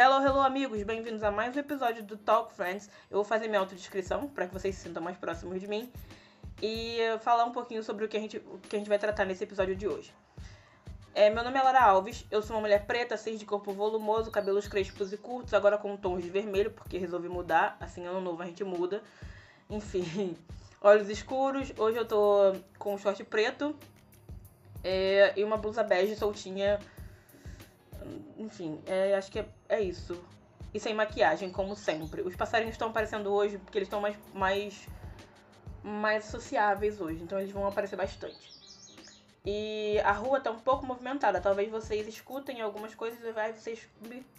Hello, hello, amigos! Bem-vindos a mais um episódio do Talk Friends. Eu vou fazer minha autodescrição para que vocês se sintam mais próximos de mim e falar um pouquinho sobre o que a gente, o que a gente vai tratar nesse episódio de hoje. É, meu nome é Lara Alves, eu sou uma mulher preta, cis de corpo volumoso, cabelos crespos e curtos, agora com tons de vermelho, porque resolvi mudar, assim, ano novo a gente muda. Enfim, olhos escuros, hoje eu tô com um short preto é, e uma blusa bege soltinha enfim, é, acho que é, é, isso. E sem maquiagem, como sempre. Os passarinhos estão aparecendo hoje porque eles estão mais, mais, mais sociáveis hoje, então eles vão aparecer bastante. E a rua está um pouco movimentada. Talvez vocês escutem algumas coisas e vai, vocês,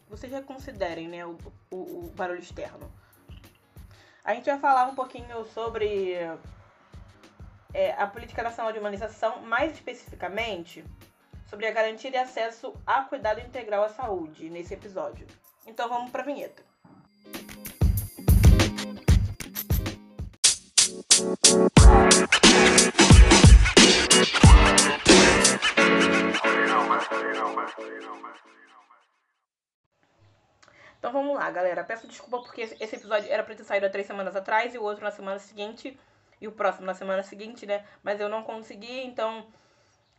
vocês reconsiderem né, o, o, o barulho externo. A gente vai falar um pouquinho sobre é, a política nacional de humanização, mais especificamente sobre a garantia de acesso a cuidado integral à saúde nesse episódio. Então vamos para a vinheta. Então vamos lá, galera. Peço desculpa porque esse episódio era para ter saído há três semanas atrás e o outro na semana seguinte e o próximo na semana seguinte, né? Mas eu não consegui, então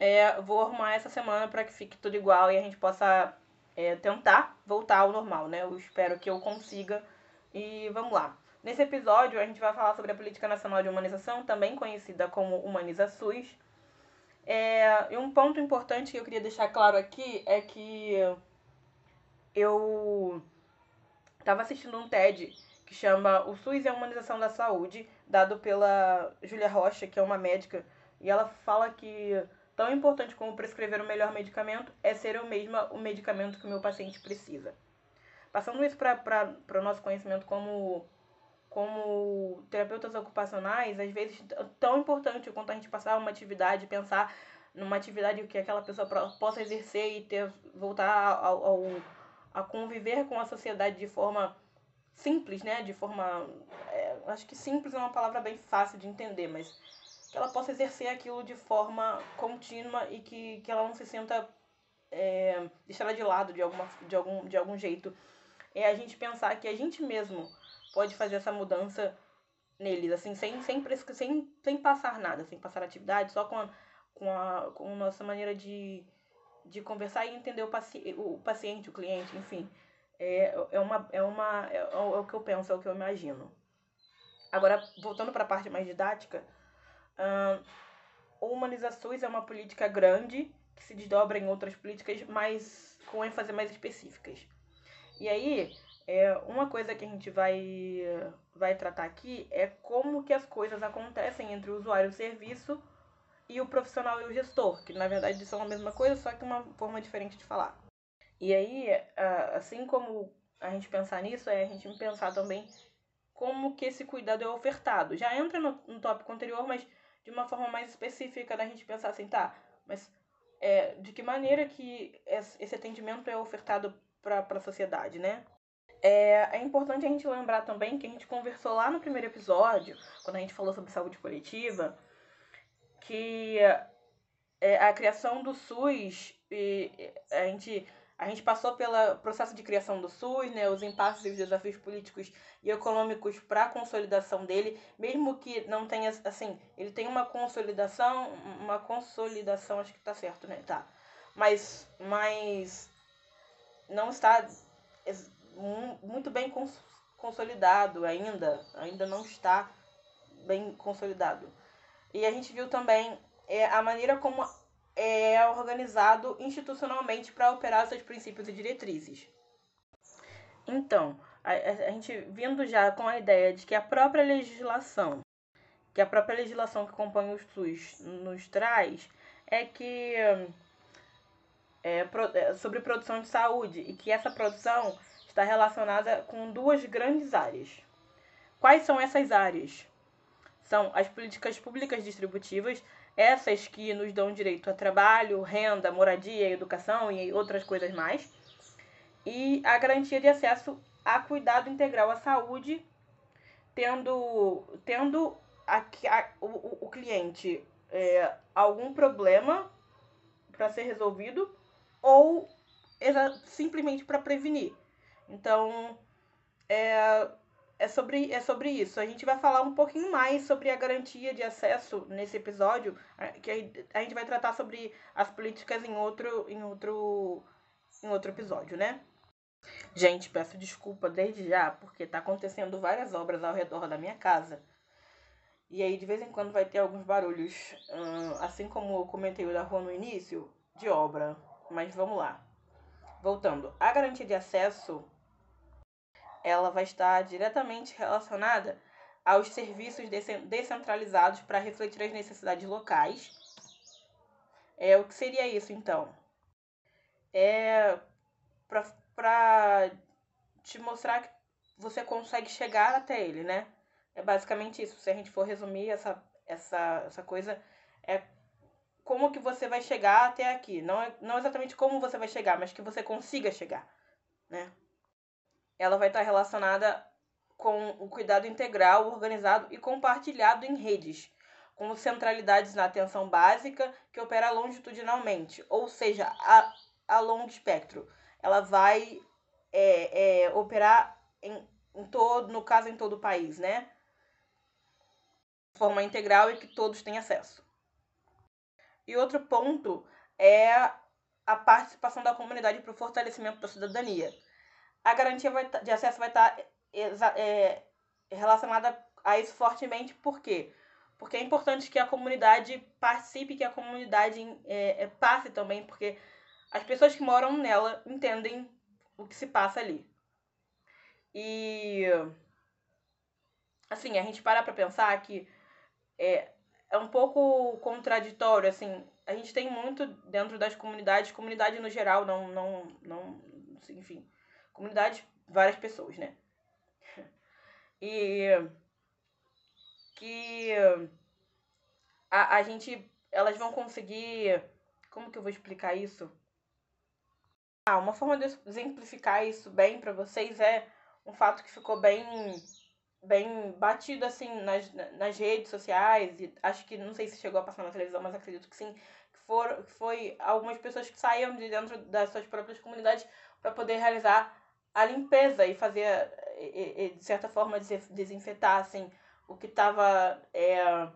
é, vou arrumar essa semana para que fique tudo igual e a gente possa é, tentar voltar ao normal, né? Eu espero que eu consiga. E vamos lá. Nesse episódio, a gente vai falar sobre a Política Nacional de Humanização, também conhecida como Humaniza SUS. É, e um ponto importante que eu queria deixar claro aqui é que eu estava assistindo um TED que chama O SUS e a Humanização da Saúde, dado pela Júlia Rocha, que é uma médica, e ela fala que Tão importante como prescrever o melhor medicamento é ser o mesmo o medicamento que o meu paciente precisa. Passando isso para o nosso conhecimento como, como terapeutas ocupacionais, às vezes tão importante quanto a gente passar uma atividade, pensar numa atividade que aquela pessoa possa exercer e ter voltar ao, ao, a conviver com a sociedade de forma simples, né? De forma. É, acho que simples é uma palavra bem fácil de entender, mas que ela possa exercer aquilo de forma contínua e que, que ela não se sinta é, deixada de lado de, alguma, de, algum, de algum jeito. É a gente pensar que a gente mesmo pode fazer essa mudança neles, assim, sem, sem, sem, sem passar nada, sem passar atividade, só com a, com a, com a nossa maneira de, de conversar e entender o, paci o paciente, o cliente, enfim. É, é, uma, é, uma, é, é o que eu penso, é o que eu imagino. Agora, voltando para a parte mais didática, O Humaniza SUS é uma política grande que se desdobra em outras políticas, mas com ênfase mais específicas. E aí, é, uma coisa que a gente vai, vai tratar aqui é como que as coisas acontecem entre o usuário do serviço e o profissional e o gestor, que na verdade são a mesma coisa, só que uma forma diferente de falar. E aí, assim como a gente pensar nisso, é a gente pensar também como que esse cuidado é ofertado. Já entra no, no tópico anterior, mas de uma forma mais específica da gente pensar assim, tá, mas é, de que maneira que esse atendimento é ofertado para a sociedade, né? É, é importante a gente lembrar também que a gente conversou lá no primeiro episódio, quando a gente falou sobre saúde coletiva, que é, a criação do SUS, e a gente a gente passou pelo processo de criação do SUS, né, os impasses e os desafios políticos e econômicos para a consolidação dele, mesmo que não tenha, assim, ele tem uma consolidação, uma consolidação, acho que está certo, né, tá, mas, mas não está muito bem consolidado ainda, ainda não está bem consolidado. E a gente viu também é, a maneira como é organizado institucionalmente para operar seus princípios e diretrizes. Então, a, a, gente vindo já com a ideia de que a própria legislação, que a própria legislação que compõe o SUS nos traz, é que é, é, sobre produção de saúde e que essa produção está relacionada com duas grandes áreas. Quais são essas áreas? São as políticas públicas distributivas essas que nos dão direito a trabalho, renda, moradia, educação e outras coisas mais, e a garantia de acesso a cuidado integral à saúde, tendo, tendo a, a, o, o cliente é, algum problema para ser resolvido ou simplesmente para prevenir. Então, é, é, sobre, é sobre isso. A gente vai falar um pouquinho mais sobre a garantia de acesso nesse episódio, que a gente vai tratar sobre as políticas em outro, em outro, em outro episódio, né? Gente, peço desculpa desde já, porque tá acontecendo várias obras ao redor da minha casa. E aí, de vez em quando, vai ter alguns barulhos, assim como eu comentei o da rua no início, de obra. Mas vamos lá. Voltando. A garantia de acesso, ela vai estar diretamente relacionada aos serviços descentralizados para refletir as necessidades locais. É, o que seria isso, então? É para te mostrar que você consegue chegar até ele, né? É basicamente isso. Se a gente for resumir essa, essa, essa coisa, é como que você vai chegar até aqui. Não, é, não exatamente como você vai chegar, mas que você consiga chegar, né? Ela vai estar relacionada com o cuidado integral, organizado e compartilhado em redes, com centralidades na atenção básica que opera longitudinalmente, ou seja, a, a longo espectro. Ela vai é, é, operar em, em todo, no caso em todo o país, né? forma integral e que todos têm acesso. E outro ponto é a participação da comunidade para o fortalecimento da cidadania. A garantia vai, tá, de acesso vai estar tá é, relacionada a isso fortemente, por quê? Porque é importante que a comunidade participe, que a comunidade é, passe também, porque as pessoas que moram nela entendem o que se passa ali. E assim, a gente para para pensar que é, é um pouco contraditório, assim, a gente tem muito dentro das comunidades, comunidade no geral, não, não, não, enfim, comunidade, várias pessoas, né? E que a, a gente, elas vão conseguir, como que eu vou explicar isso? Ah, uma forma de exemplificar isso bem para vocês é um fato que ficou bem bem batido assim nas, nas redes sociais e acho que não sei se chegou a passar na televisão, mas acredito que sim, que for, foi algumas pessoas que saíam de dentro das suas próprias comunidades para poder realizar a limpeza e fazer e, e, de certa forma desinfetar assim o que estava é,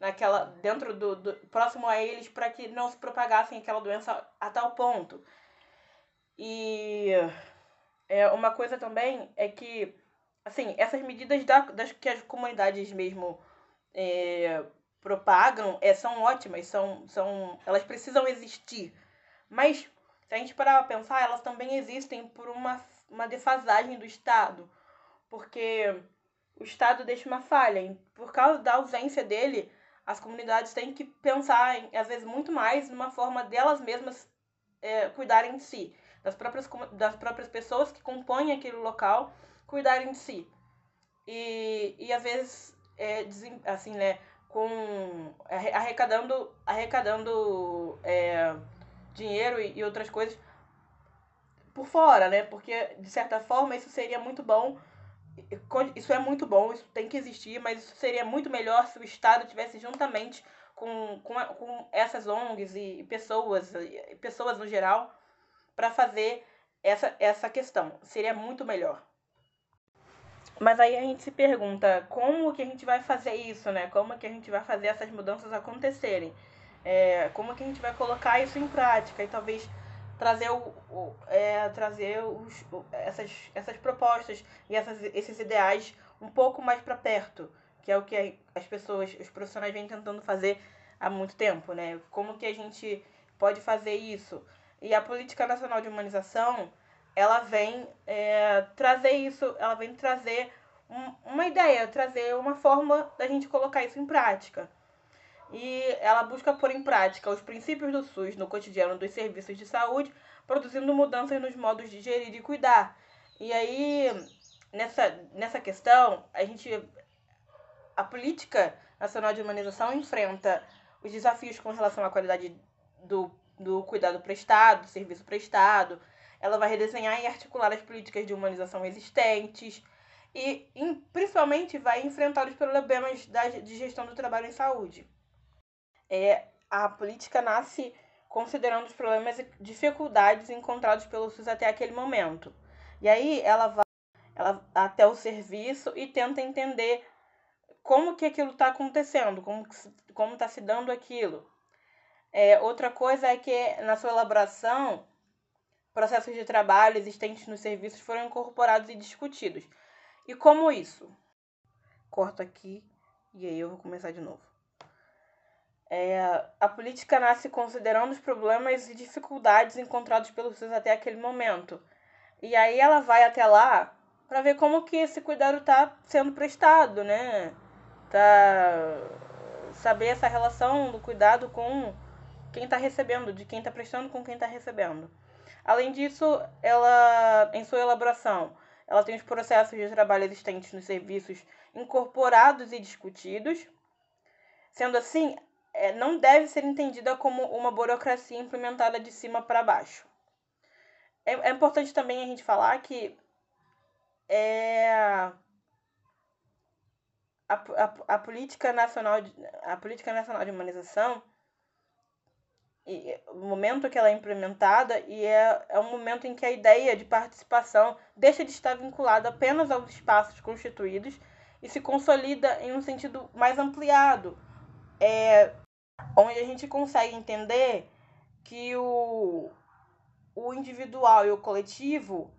naquela dentro do, do próximo a eles para que não se propagassem aquela doença a tal ponto. E é, uma coisa também é que assim, essas medidas da, das que as comunidades mesmo é, propagam é, são ótimas, são, são, elas precisam existir. Mas, se a gente parar para pensar, elas também existem por uma, uma defasagem do Estado. Porque o Estado deixa uma falha. Por causa da ausência dele, as comunidades têm que pensar, às vezes, muito mais numa forma delas mesmas é, cuidarem de si. Das próprias, das próprias pessoas que compõem aquele local cuidarem de si. E, e às vezes, é, assim, né, com arrecadando, arrecadando é, dinheiro e, e outras coisas por fora, né? Porque, de certa forma, isso seria muito bom. Isso é muito bom, isso tem que existir, mas isso seria muito melhor se o Estado tivesse juntamente com, com, com essas ONGs e pessoas, e pessoas no geral, para fazer essa, essa questão. Seria muito melhor. Mas aí a gente se pergunta como que a gente vai fazer isso, né? Como que a gente vai fazer essas mudanças acontecerem? É, como que a gente vai colocar isso em prática e talvez trazer, o, o é, trazer os, essas, essas propostas e essas, esses ideais um pouco mais para perto, que é o que as pessoas, os profissionais vêm tentando fazer há muito tempo, né? Como que a gente pode fazer isso? E a Política Nacional de Humanização, ela vem é, trazer isso, ela vem trazer um, uma ideia, trazer uma forma da gente colocar isso em prática. E ela busca pôr em prática os princípios do SUS no cotidiano dos serviços de saúde, produzindo mudanças nos modos de gerir e cuidar. E aí, nessa, nessa questão, a gente. A política nacional de humanização enfrenta os desafios com relação à qualidade do, do cuidado prestado, do serviço prestado, ela vai redesenhar e articular as políticas de humanização existentes e, principalmente, vai enfrentar os problemas da, de gestão do trabalho em saúde. É, a política nasce considerando os problemas e dificuldades encontrados pelo SUS até aquele momento. E aí ela vai ela, até o serviço e tenta entender como que aquilo está acontecendo, como como está se dando aquilo. É, outra coisa é que na sua elaboração, processos de trabalho existentes nos serviços foram incorporados e discutidos. E como isso? Corto aqui e aí eu vou começar de novo. É, a política nasce considerando os problemas e dificuldades encontrados pelos seus até aquele momento. E aí ela vai até lá para ver como que esse cuidado está sendo prestado, né? Tá saber essa relação do cuidado com quem está recebendo, de quem está prestando com quem está recebendo. Além disso, ela em sua elaboração, ela tem os processos de trabalho existentes nos serviços incorporados e discutidos. Sendo assim, é, não deve ser entendida como uma burocracia implementada de cima para baixo. É, é, importante também a gente falar que é, a, a, a, política nacional de, a política nacional de humanização e, o momento que ela é implementada e é, é um momento em que a ideia de participação deixa de estar vinculada apenas aos espaços constituídos e se consolida em um sentido mais ampliado, é, onde a gente consegue entender que o, o individual e o coletivo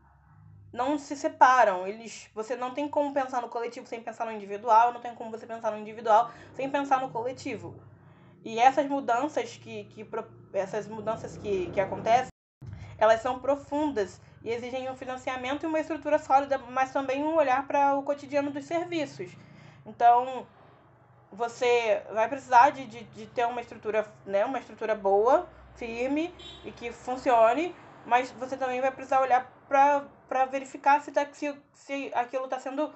não se separam. Eles, você não tem como pensar no coletivo sem pensar no individual, não tem como você pensar no individual sem pensar no coletivo. E essas mudanças que, que essas mudanças que, que acontecem, elas são profundas e exigem um financiamento e uma estrutura sólida, mas também um olhar para o cotidiano dos serviços. Então, você vai precisar de, de, de ter uma estrutura, né, uma estrutura boa, firme e que funcione, mas você também vai precisar olhar para verificar se, tá, se, se aquilo está sendo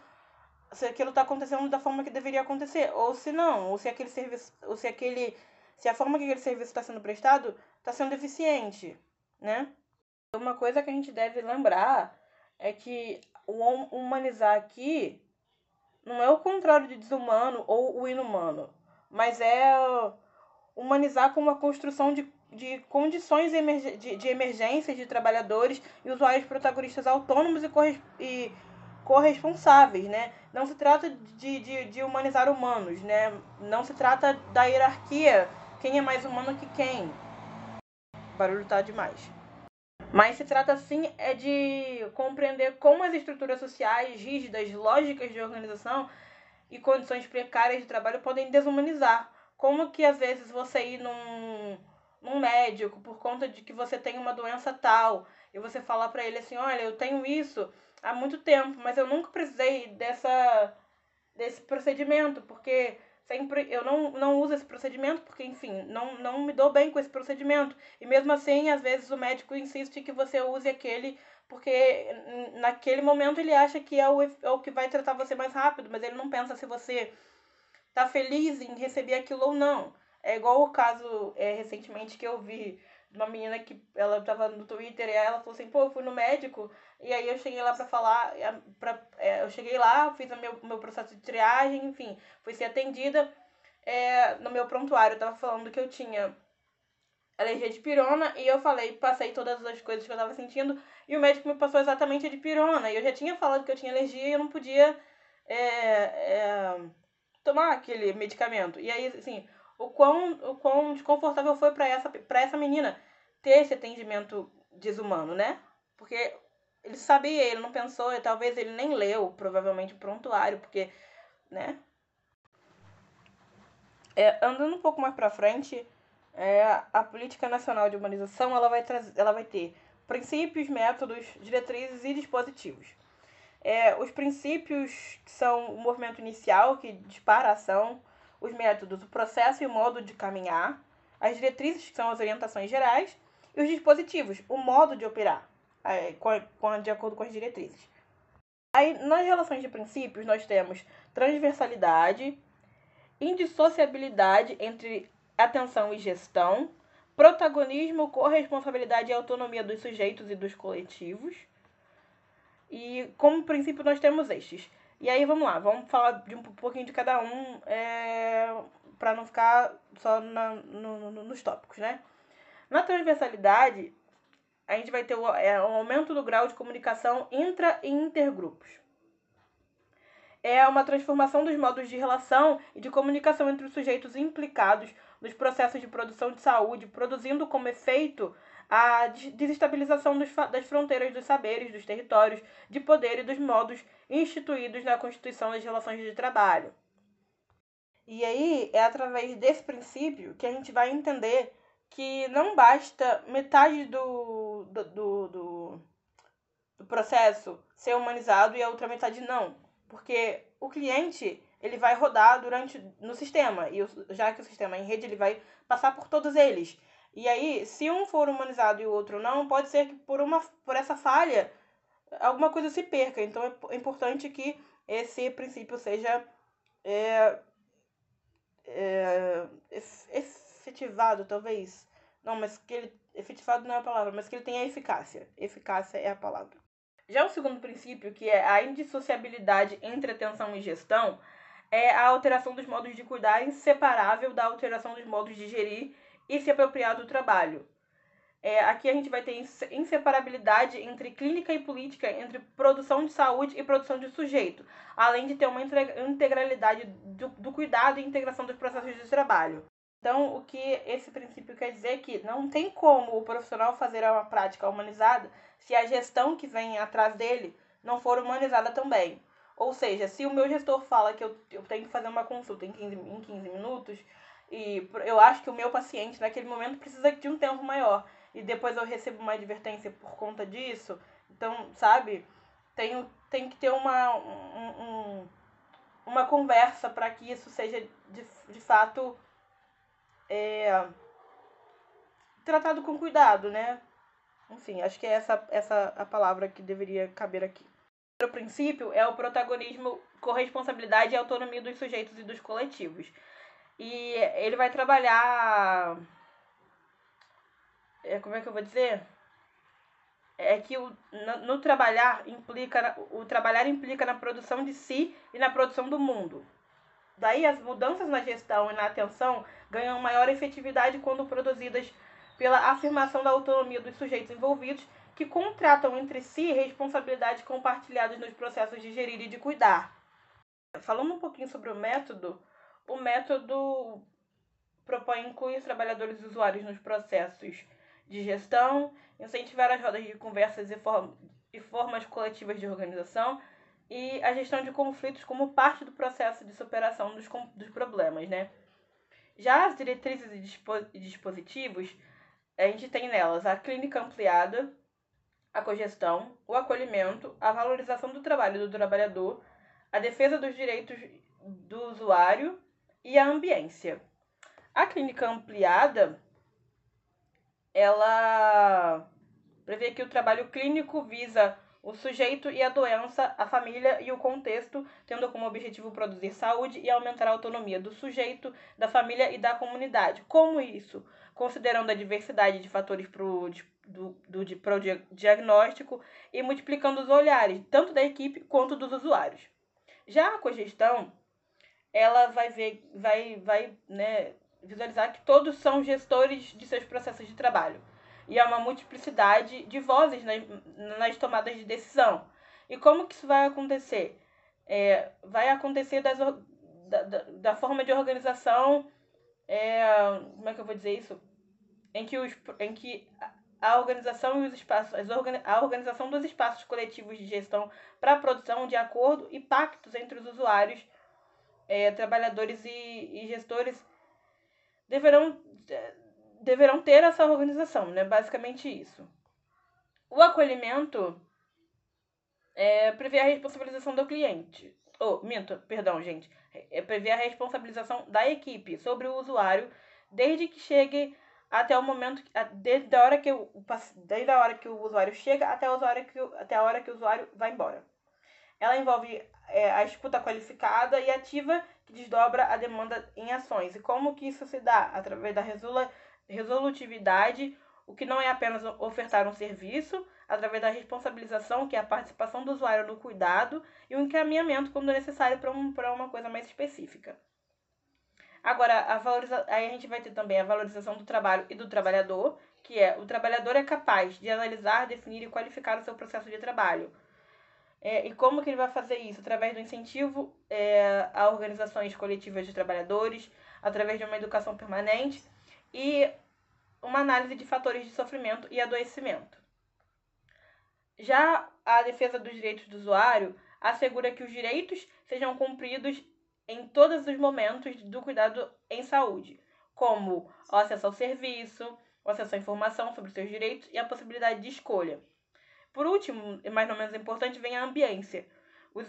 se aquilo está acontecendo da forma que deveria acontecer ou se não ou se aquele serviço ou se aquele se a forma que aquele serviço está sendo prestado está sendo eficiente né? Uma coisa que a gente deve lembrar é que o humanizar aqui não é o contrário de desumano ou o inumano, mas é humanizar como a construção de, de condições de, de emergência de trabalhadores e usuários protagonistas autônomos e, corres, e corresponsáveis, né? Não se trata de, de, de humanizar humanos, né? Não se trata da hierarquia, quem é mais humano que quem. O barulho tá demais. Mas se trata sim é de compreender como as estruturas sociais rígidas, lógicas de organização e condições precárias de trabalho podem desumanizar. Como que às vezes você ir num, num médico por conta de que você tem uma doença tal e você falar para ele assim, olha, eu tenho isso há muito tempo, mas eu nunca precisei dessa desse procedimento, porque sempre eu não, não uso esse procedimento porque, enfim, não, não me dou bem com esse procedimento. E mesmo assim, às vezes o médico insiste que você use aquele porque naquele momento ele acha que é o, é o que vai tratar você mais rápido, mas ele não pensa se você tá feliz em receber aquilo ou não. É igual o caso é, recentemente que eu vi uma menina que ela tava no Twitter e ela falou assim, pô, eu fui no médico e aí eu cheguei lá para falar, pra, é, eu cheguei lá, fiz o meu, meu processo de triagem, enfim, fui ser atendida. É, no meu prontuário eu tava falando que eu tinha alergia de pirona e eu falei, passei todas as coisas que eu tava sentindo e o médico me passou exatamente a de pirona. E eu já tinha falado que eu tinha alergia e eu não podia é, é, tomar aquele medicamento. E aí, assim, o quão, o quão desconfortável foi para essa, essa menina ter esse atendimento desumano, né? Porque ele sabia, ele não pensou, talvez ele nem leu, provavelmente, o prontuário, porque, né? É, andando um pouco mais para frente, é, a política nacional de humanização ela vai, trazer, ela vai ter princípios, métodos, diretrizes e dispositivos. É, os princípios são o movimento inicial, que dispara a ação, os métodos, o processo e o modo de caminhar, as diretrizes, que são as orientações gerais, e os dispositivos, o modo de operar, é, de acordo com as diretrizes. Aí, nas relações de princípios, nós temos transversalidade, indissociabilidade entre atenção e gestão, protagonismo, corresponsabilidade e autonomia dos sujeitos e dos coletivos. E como princípio nós temos estes. E aí vamos lá, vamos falar de um pouquinho de cada um é, para não ficar só na, no, no, nos tópicos, né? Na transversalidade, a gente vai ter o, é, um aumento do grau de comunicação intra e intergrupos. É uma transformação dos modos de relação e de comunicação entre os sujeitos implicados nos processos de produção de saúde, produzindo como efeito a desestabilização dos, das fronteiras dos saberes, dos territórios de poder e dos modos instituídos na Constituição das Relações de Trabalho. E aí é através desse princípio que a gente vai entender que não basta metade do, do, do, do, processo ser humanizado e a outra metade não. Porque o cliente ele vai rodar durante no sistema e já que o sistema é em rede ele vai passar por todos eles e aí se um for humanizado e o outro não pode ser que por uma por essa falha alguma coisa se perca então é importante que esse princípio seja é, é, efetivado, talvez. Não, mas que ele. Efetivado não é a palavra, mas que ele tenha eficácia. Eficácia é a palavra. Já o segundo princípio, que é a indissociabilidade entre atenção e gestão, é a alteração dos modos de cuidar inseparável da alteração dos modos de gerir e se apropriar do trabalho. É, aqui a gente vai ter inseparabilidade entre clínica e política, entre produção de saúde e produção de sujeito, além de ter uma integralidade do, do cuidado e integração dos processos de trabalho. Então, o que esse princípio quer dizer é que não tem como o profissional fazer uma prática humanizada se a gestão que vem atrás dele não for humanizada também. Ou seja, se o meu gestor fala que eu, eu tenho que fazer uma consulta em 15, em 15 minutos, e eu acho que o meu paciente naquele momento precisa de um tempo maior e depois eu recebo uma advertência por conta disso. Então, sabe, tem, tem que ter uma, um, um, uma conversa para que isso seja de, de fato é, tratado com cuidado, né? Enfim, acho que é essa, essa a palavra que deveria caber aqui. O princípio é o protagonismo, corresponsabilidade e autonomia dos sujeitos e dos coletivos. E ele vai trabalhar é, como é que eu vou dizer? É que o, no, no trabalhar implica o trabalhar implica na produção de si e na produção do mundo. Daí as mudanças na gestão e na atenção ganham maior efetividade quando produzidas pela afirmação da autonomia dos sujeitos envolvidos que contratam entre si responsabilidades compartilhadas nos processos de gerir e de cuidar. Falando um pouquinho sobre o método, o método propõe incluir os trabalhadores e usuários nos processos de gestão, incentivar as rodas de conversas e, form e formas coletivas de organização e a gestão de conflitos como parte do processo de superação dos, dos problemas, né? Já as diretrizes e, dispo e dispositivos, a gente tem nelas a clínica ampliada, a cogestão, o acolhimento, a valorização do trabalho do trabalhador, a defesa dos direitos do usuário e a ambiência. A clínica ampliada ela prevê que o trabalho clínico visa o sujeito e a doença, a família e o contexto, tendo como objetivo produzir saúde e aumentar a autonomia do sujeito, da família e da comunidade. Como isso? Considerando a diversidade de fatores pro, do, do, pro diagnóstico e multiplicando os olhares, tanto da equipe quanto dos usuários. Já a cogestão, ela vai ver, vai, vai né, visualizar que todos são gestores de seus processos de trabalho. E há uma multiplicidade de vozes nas, nas tomadas de decisão. E como que isso vai acontecer? É, vai acontecer das, da, da, da, forma de organização, é, como é que eu vou dizer isso? Em que, os, em que a organização e os espaços, a organização dos espaços coletivos de gestão para a produção de acordo e pactos entre os usuários, é, trabalhadores e, e gestores deverão, deverão ter essa organização, né? Basicamente isso. O acolhimento é, prevê a responsabilização do cliente. Oh, minto, perdão, gente. É, prevê a responsabilização da equipe sobre o usuário desde que chegue até o momento, desde a hora que o, desde a hora que o usuário chega até a, usuário que, até a hora que o usuário vai embora. Ela envolve é, a escuta qualificada e ativa que desdobra a demanda em ações. E como que isso se dá? Através da resolu resolutividade, o que não é apenas ofertar um serviço, através da responsabilização, que é a participação do usuário no cuidado, e o encaminhamento quando necessário para um, uma coisa mais específica. Agora, a valoriza... aí a gente vai ter também a valorização do trabalho e do trabalhador, que é o trabalhador é capaz de analisar, definir e qualificar o seu processo de trabalho. É, e como que ele vai fazer isso? Através do incentivo é, a organizações coletivas de trabalhadores, através de uma educação permanente e uma análise de fatores de sofrimento e adoecimento. Já a defesa dos direitos do usuário assegura que os direitos sejam cumpridos em todos os momentos do cuidado em saúde, como o acesso ao serviço, o acesso à informação sobre seus direitos e a possibilidade de escolha. Por último, e mais ou menos importante, vem a ambiência,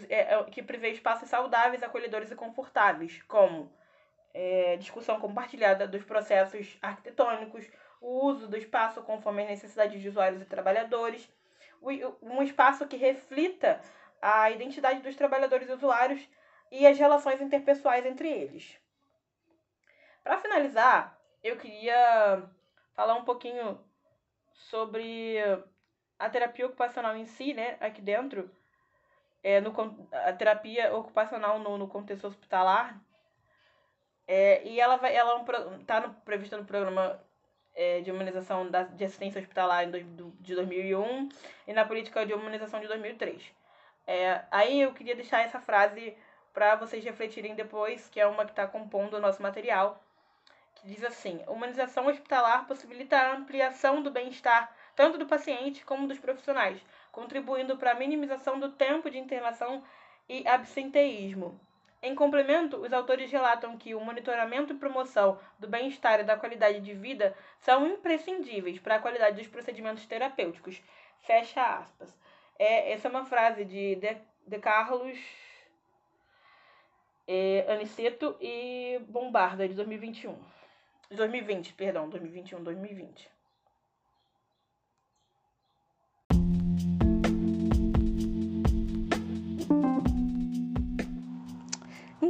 é, é, que prevê espaços saudáveis, acolhedores e confortáveis, como é, discussão compartilhada dos processos arquitetônicos, o uso do espaço conforme as necessidades de usuários e trabalhadores, um espaço que reflita a identidade dos trabalhadores e usuários e as relações interpessoais entre eles. Para finalizar, eu queria falar um pouquinho sobre a terapia ocupacional em si, né, aqui dentro, é, no, a terapia ocupacional no, no contexto hospitalar, é, e ela vai, ela está é um, prevista no programa é, de humanização da, de assistência hospitalar do, do, de 2001 e na política de humanização de 2003. É, aí eu queria deixar essa frase para vocês refletirem depois, que é uma que está compondo o nosso material, que diz assim: humanização hospitalar possibilita a ampliação do bem-estar tanto do paciente como dos profissionais, contribuindo para a minimização do tempo de internação e absenteísmo. Em complemento, os autores relatam que o monitoramento e promoção do bem-estar e da qualidade de vida são imprescindíveis para a qualidade dos procedimentos terapêuticos. Fecha aspas. É, essa é uma frase de, de, de Carlos é, Aniceto e Bombarda, de 2021. 2020, perdão, 2021, 2020.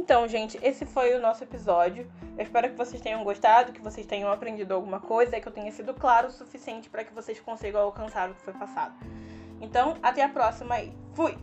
Então, gente, esse foi o nosso episódio. Eu espero que vocês tenham gostado, que vocês tenham aprendido alguma coisa, que eu tenha sido claro o suficiente para que vocês consigam alcançar o que foi passado. Então, até a próxima aí. Fui!